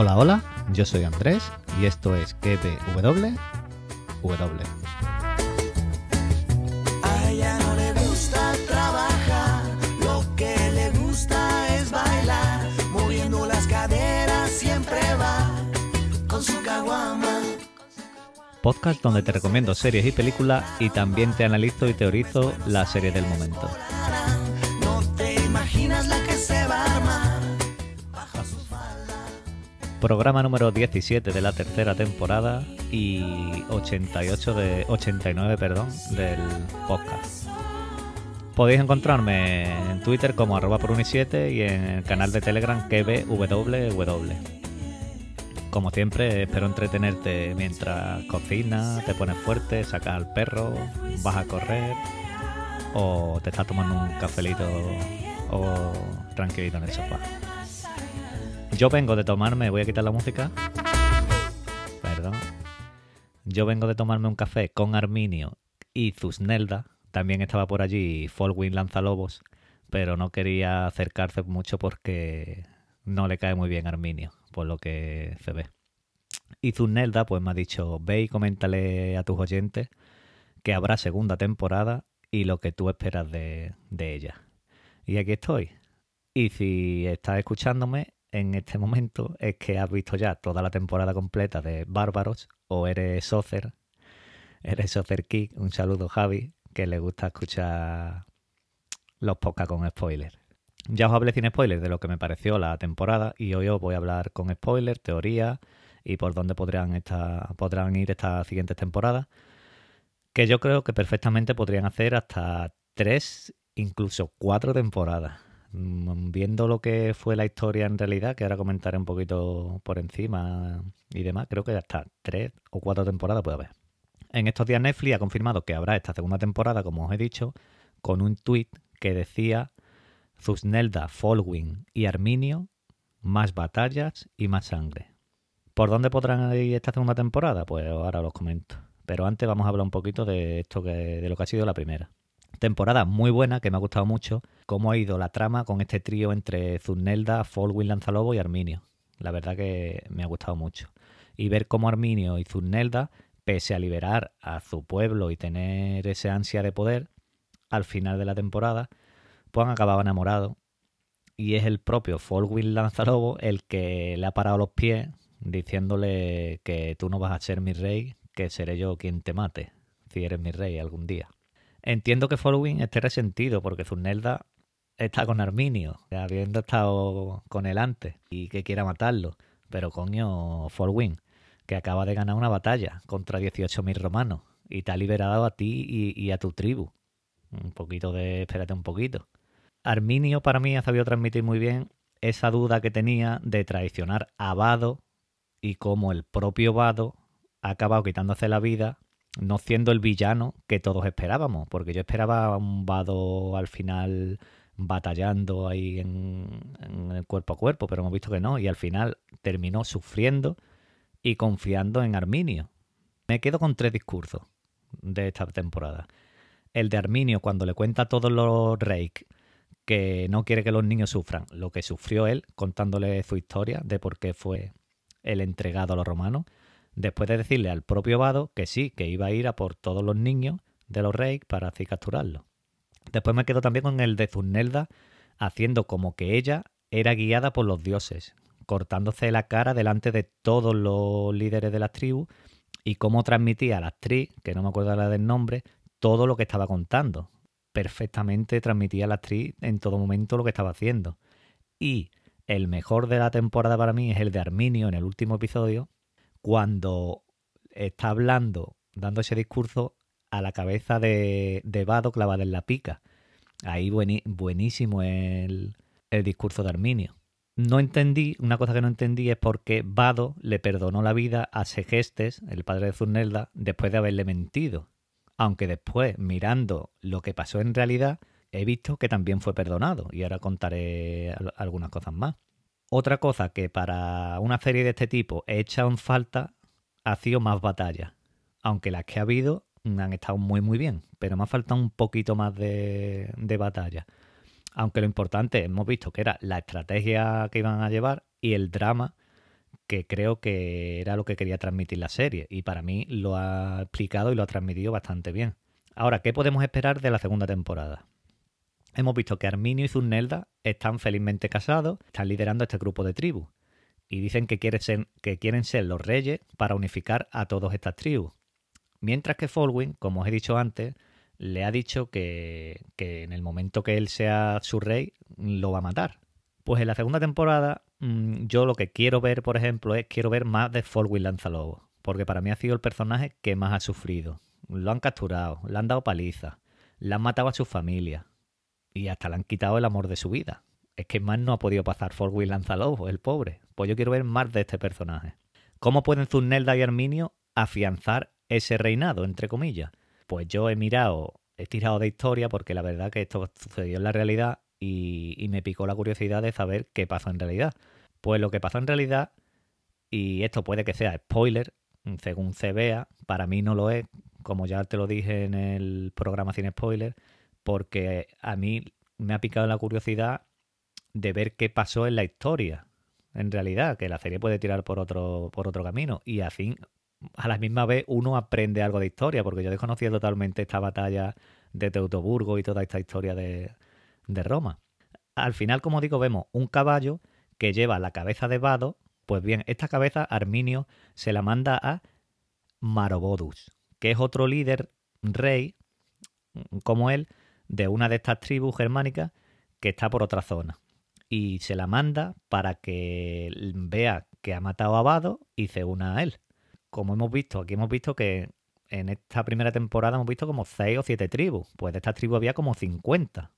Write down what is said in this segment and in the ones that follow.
Hola, hola, yo soy Andrés y esto es KPW. W. A ella no le gusta trabajar, lo que le gusta es bailar, moviendo las caderas siempre va con su caguama. Podcast donde te recomiendo series y películas y también te analizo y teorizo la serie del momento. Programa número 17 de la tercera temporada y 88 de 89, perdón, del podcast. Podéis encontrarme en Twitter como arroba por uni7 y en el canal de Telegram KBWW. Como siempre, espero entretenerte mientras cocinas, te pones fuerte, sacas al perro, vas a correr o te estás tomando un cafelito o tranquilito en el sofá. Yo vengo de tomarme, voy a quitar la música. Perdón. Yo vengo de tomarme un café con Arminio y Zusnelda. También estaba por allí Folwin Lanzalobos, pero no quería acercarse mucho porque no le cae muy bien Arminio, por lo que se ve. Y Zusnelda pues me ha dicho, ve y coméntale a tus oyentes que habrá segunda temporada y lo que tú esperas de, de ella. Y aquí estoy. Y si estás escuchándome en este momento es que has visto ya toda la temporada completa de Bárbaros o eres Socer, eres Socer Kick, un saludo Javi, que le gusta escuchar los podcasts con spoilers. Ya os hablé sin spoilers de lo que me pareció la temporada y hoy os voy a hablar con spoilers, teorías y por dónde podrán, estar, podrán ir estas siguientes temporadas, que yo creo que perfectamente podrían hacer hasta tres, incluso cuatro temporadas. Mm, Viendo lo que fue la historia en realidad, que ahora comentaré un poquito por encima y demás, creo que hasta tres o cuatro temporadas puede haber. En estos días Netflix ha confirmado que habrá esta segunda temporada, como os he dicho, con un tweet que decía Zusnelda, Folwin y Arminio, más batallas y más sangre. ¿Por dónde podrán ir esta segunda temporada? Pues ahora os comento. Pero antes vamos a hablar un poquito de esto que, de lo que ha sido la primera. Temporada muy buena, que me ha gustado mucho, cómo ha ido la trama con este trío entre Zusnelda, Folwin Lanzalobo y Arminio. La verdad que me ha gustado mucho. Y ver cómo Arminio y Zusnelda, pese a liberar a su pueblo y tener ese ansia de poder, al final de la temporada, pues han acabado enamorados. Y es el propio Folwin Lanzalobo el que le ha parado los pies diciéndole que tú no vas a ser mi rey, que seré yo quien te mate, si eres mi rey algún día. Entiendo que Folwin esté resentido porque Zunelda está con Arminio, habiendo estado con él antes, y que quiera matarlo. Pero coño, Folwin, que acaba de ganar una batalla contra 18.000 romanos y te ha liberado a ti y, y a tu tribu. Un poquito de... espérate un poquito. Arminio para mí ha sabido transmitir muy bien esa duda que tenía de traicionar a Vado y cómo el propio Vado ha acabado quitándose la vida no siendo el villano que todos esperábamos, porque yo esperaba un Vado al final batallando ahí en, el cuerpo a cuerpo, pero hemos visto que no, y al final terminó sufriendo y confiando en Arminio. Me quedo con tres discursos de esta temporada. El de Arminio cuando le cuenta a todos los Reik que no quiere que los niños sufran, lo que sufrió él, contándole su historia de por qué fue el entregado a los romanos, después de decirle al propio Vado que sí, que iba a ir a por todos los niños de los Reik para así capturarlos. Después me quedo también con el de Zunelda haciendo como que ella era guiada por los dioses, cortándose la cara delante de todos los líderes de las tribus y cómo transmitía a la actriz, que no me acuerdo la del nombre, todo lo que estaba contando. Perfectamente transmitía a la actriz en todo momento lo que estaba haciendo. Y el mejor de la temporada para mí es el de Arminio en el último episodio, cuando está hablando, dando ese discurso a la cabeza de, Vado clavada en la pica. Ahí buenísimo el, el discurso de Arminio. No entendí, una cosa que no entendí es por qué Vado le perdonó la vida a Segestes, el padre de Zurnelda, después de haberle mentido. Aunque después, mirando lo que pasó en realidad, he visto que también fue perdonado. Y ahora contaré algunas cosas más. Otra cosa que para una serie de este tipo he echado en falta ha sido más batallas. Aunque las que ha habido han estado muy muy bien, pero me ha faltado un poquito más de, de batalla. Aunque lo importante hemos visto que era la estrategia que iban a llevar y el drama que creo que era lo que quería transmitir la serie. Y para mí lo ha explicado y lo ha transmitido bastante bien. Ahora, ¿qué podemos esperar de la segunda temporada? Hemos visto que Arminio y Zunelda están felizmente casados, están liderando este grupo de tribus. Y dicen que quieren, ser, los reyes para unificar a todas estas tribus. Mientras que Folwin, como os he dicho antes, le ha dicho que, en el momento que él sea su rey, lo va a matar. Pues en la segunda temporada, mm, yo lo que quiero ver, por ejemplo, es quiero ver más de Folwin Lanzalobo. Porque para mí ha sido el personaje que más ha sufrido. Lo han capturado, le han dado paliza, le han matado a su familia. Y hasta le han quitado el amor de su vida. Es que más no ha podido pasar Folwin Lanzalobo, el pobre. Pues yo quiero ver más de este personaje. ¿Cómo pueden Zunelda y Arminio afianzar ese reinado, entre comillas? Pues yo he mirado, he tirado de historia porque la verdad que esto sucedió en la realidad y, me picó la curiosidad de saber qué pasó en realidad. Pues lo que pasó en realidad, y esto puede que sea spoiler, según se vea, para mí no lo es, como ya te lo dije en el programa sin spoiler, porque a mí me ha picado la curiosidad de ver qué pasó en la historia, en realidad, que la serie puede tirar por otro, por otro camino. Y así, a la misma vez, uno aprende algo de historia, porque yo desconocía totalmente esta batalla de Teutoburgo y toda esta historia de, de Roma. Al final, como digo, vemos un caballo que lleva la cabeza de Vado. Pues bien, esta cabeza Arminio se la manda a Marobodus, que es otro líder, rey, como él, de una de estas tribus germánicas que está por otra zona. Y se la manda para que vea que ha matado a Vado y se una a él. Como hemos visto, aquí hemos visto que en esta primera temporada hemos visto como 6 o 7 tribus. Pues de estas tribus había como 50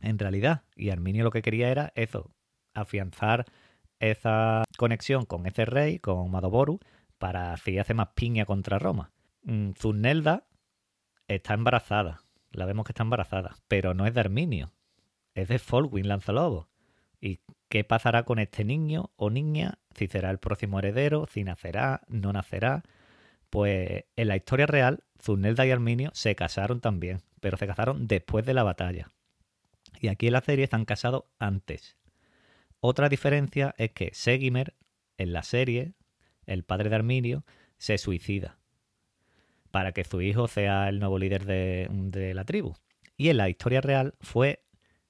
en realidad. Y Arminio lo que quería era eso, afianzar esa conexión con ese rey, con Madoboru, para así hacer más piña contra Roma. Mm, Zunelda está embarazada, la vemos que está embarazada, pero no es de Arminio, es de Folwin Lanzalobo. ¿Y qué pasará con este niño o niña? Si será el próximo heredero, si nacerá, no nacerá. Pues en la historia real, Zunelda y Arminio se casaron también, pero se casaron después de la batalla. Y aquí en la serie están casados antes. Otra diferencia es que Segimer, en la serie, el padre de Arminio, se suicida para que su hijo sea el nuevo líder de, la tribu. Y en la historia real fue,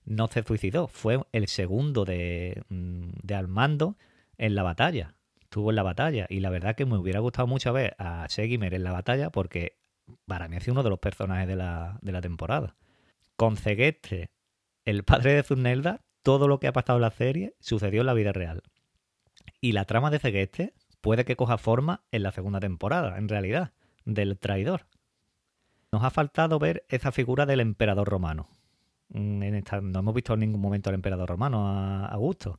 no se suicidó, fue el segundo de, mm, de Armando en la batalla. Estuvo en la batalla. Y la verdad que me hubiera gustado mucho ver a Segimer en la batalla porque para mí sido uno de los personajes de la, de la temporada. Con Cegueste el padre de Zunelda, todo lo que ha pasado en la serie sucedió en la vida real. Y la trama de Cegueste puede que coja forma en la segunda temporada, en realidad, del traidor. Nos ha faltado ver esa figura del emperador romano. Mm, no hemos visto en ningún momento al emperador romano a, a gusto.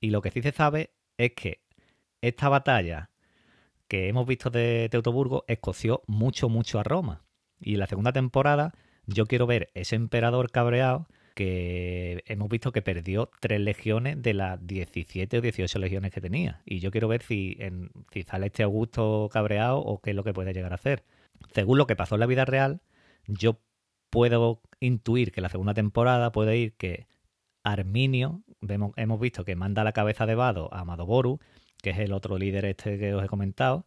Y lo que sí se sabe es que esta batalla que hemos visto de Teutoburgo escoció mucho, mucho a Roma. Y en la segunda temporada yo quiero ver ese emperador cabreado que hemos visto que perdió tres legiones de las 17 o 18 legiones que tenía. Y yo quiero ver si, si sale este Augusto cabreado o qué es lo que puede llegar a hacer. Según lo que pasó en la vida real, yo puedo intuir que la segunda temporada puede ir que Arminio, vemos, hemos visto que manda la cabeza de Vado a Madoboru, que es el otro líder este que os he comentado,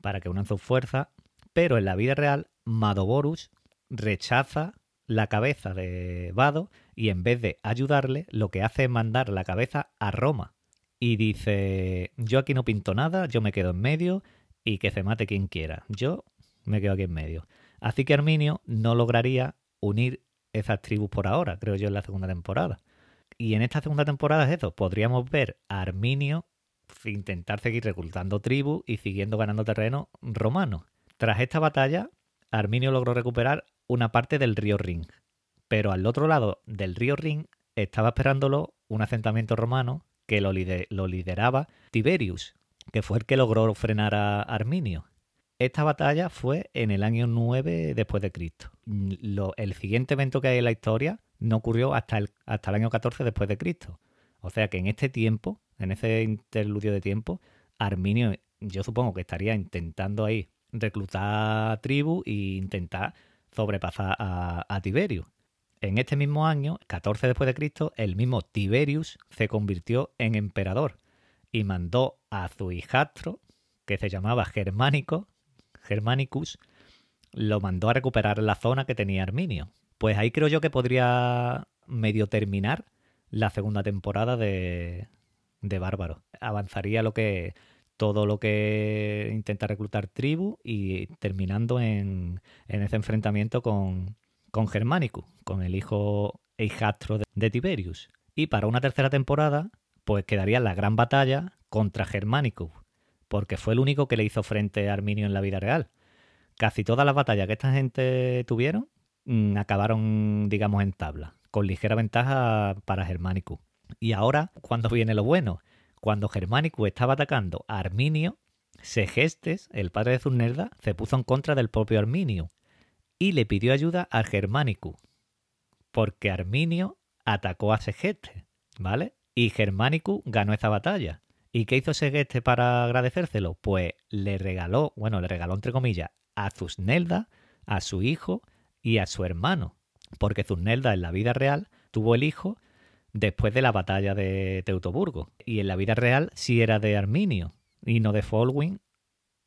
para que unan sus fuerzas, pero en la vida real Madoborus rechaza la cabeza de Vado y en vez de ayudarle, lo que hace es mandar la cabeza a Roma. Y dice, yo aquí no pinto nada, yo me quedo en medio y que se mate quien quiera. Yo me quedo aquí en medio. Así que Arminio no lograría unir esas tribus por ahora, creo yo, en la segunda temporada. Y en esta segunda temporada es eso, podríamos ver a Arminio intentar seguir reclutando tribus y siguiendo ganando terreno romano. Tras esta batalla, Arminio logró recuperar una parte del río Ring. Pero al otro lado del río Ring estaba esperándolo un asentamiento romano que lo, lideraba Tiberius, que fue el que logró frenar a Arminio. Esta batalla fue en el año 9 después de Cristo. el siguiente evento que hay en la historia no ocurrió hasta el, hasta el año 14 después de Cristo. O sea que en este tiempo, en ese interludio de tiempo, Arminio, yo supongo que estaría intentando ahí reclutar tribus e intentar sobrepasar a, a Tiberius. En este mismo año, 14 después de Cristo, el mismo Tiberius se convirtió en emperador y mandó a su hijastro, que se llamaba Germánico, Germanicus, lo mandó a recuperar la zona que tenía Arminio. Pues ahí creo yo que podría medio terminar la segunda temporada de, de Bárbaro. Avanzaría lo que todo lo que intenta reclutar tribu y terminando en, en ese enfrentamiento con, con Germanicus, con el hijo e hijastro de, Tiberius. Y para una tercera temporada, pues quedaría la gran batalla contra Germanicus, porque fue el único que le hizo frente a Arminio en la vida real. Casi todas las batallas que esta gente tuvieron mm, acabaron, digamos, en tabla, con ligera ventaja para Germanicus. Y ahora, cuando viene lo bueno? Cuando Germanicus estaba atacando a Arminio, Segestes, el padre de Zunelda, se puso en contra del propio Arminio y le pidió ayuda a Germanicus, porque Arminio atacó a Segestes, ¿vale? Y Germanicus ganó esa batalla. ¿Y qué hizo Segeste para agradecérselo? Pues le regaló, bueno, le regaló entre comillas, a Zusnelda, a su hijo y a su hermano. Porque Zusnelda en la vida real tuvo el hijo después de la batalla de Teutoburgo. Y en la vida real sí era de Arminio y no de Folwin,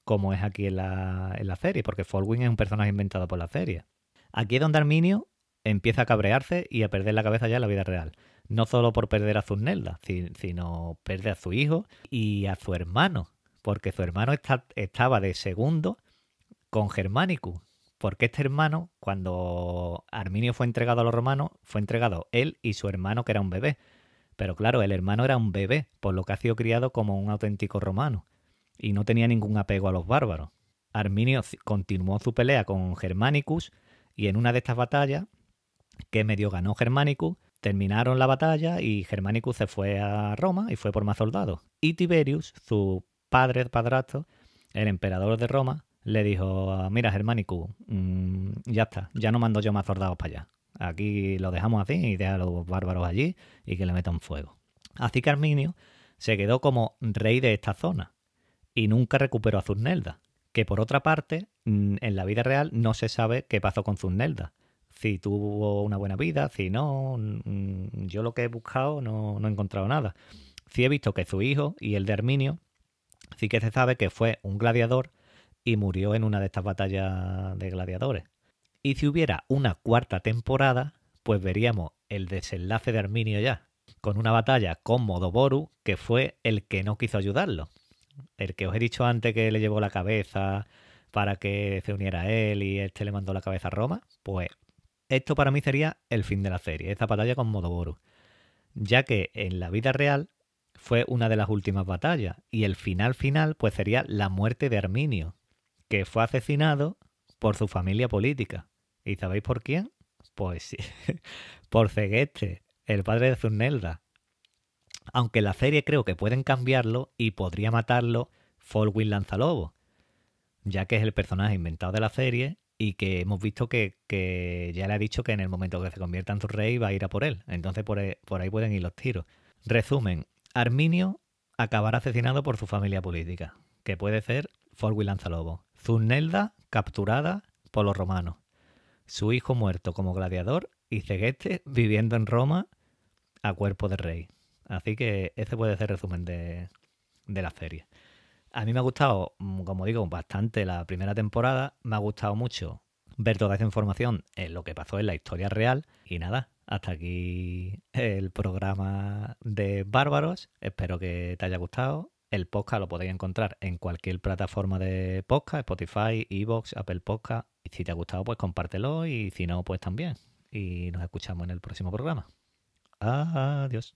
como es aquí en la, en la serie, porque Folwin es un personaje inventado por la serie. Aquí es donde Arminio empieza a cabrearse y a perder la cabeza ya en la vida real. No solo por perder a Zusnelda, sino perder a su hijo y a su hermano, porque su hermano estaba de segundo con Germanicus, porque este hermano, cuando Arminio fue entregado a los romanos, fue entregado él y su hermano, que era un bebé. Pero claro, el hermano era un bebé, por lo que ha sido criado como un auténtico romano, y no tenía ningún apego a los bárbaros. Arminio continuó su pelea con Germanicus, y en una de estas batallas, que medio ganó Germanicus, terminaron la batalla y Germanicus se fue a Roma y fue por más soldados. Y Tiberius, su padre, padrastro, el emperador de Roma, le dijo, mira Germánico, mm, ya está, ya no mando yo más soldados para allá. Aquí lo dejamos así y deja a los bárbaros allí y que le metan fuego. Así que Arminio se quedó como rey de esta zona y nunca recuperó a Zurnelda, que por otra parte, mm, en la vida real no se sabe qué pasó con Zurnelda. Si tuvo una buena vida, si no, mm, yo lo que he buscado no, no he encontrado nada. Sí he visto que su hijo y el de Arminio sí que se sabe que fue un gladiador y murió en una de estas batallas de gladiadores. Y si hubiera una cuarta temporada, pues veríamos el desenlace de Arminio ya, con una batalla con Modoboru, que fue el que no quiso ayudarlo. El que os he dicho antes que le llevó la cabeza para que se uniera a él y este le mandó la cabeza a Roma, pues esto para mí sería el fin de la serie, esta batalla con Modoboru. Ya que en la vida real fue una de las últimas batallas y el final final pues sería la muerte de Arminio, que fue asesinado por su familia política. ¿Y sabéis por quién? Pues sí, por Cegueste, el padre de Zurnelda. Aunque la serie creo que pueden cambiarlo y podría matarlo Folwin Lanzalobo, ya que es el personaje inventado de la serie y que hemos visto que, que, ya le ha dicho que en el momento que se convierta en su rey va a ir a por él. Entonces por ahí, por ahí pueden ir los tiros. Resumen, Arminio acabará asesinado por su familia política, que puede ser Folwin Lanzalobo. Zunelda capturada por los romanos, su hijo muerto como gladiador y Cegueste viviendo en Roma a cuerpo de rey. Así que ese puede ser el resumen de, de la serie. A mí me ha gustado, mm, como digo, bastante la primera temporada. Me ha gustado mucho ver toda esa información en lo que pasó en la historia real. Y nada, hasta aquí el programa de Bárbaros. Espero que te haya gustado. El podcast lo podéis encontrar en cualquier plataforma de podcast, Spotify, Evox, Apple Podcast. Y si te ha gustado, pues compártelo y si no, pues también. Y nos escuchamos en el próximo programa. Adiós.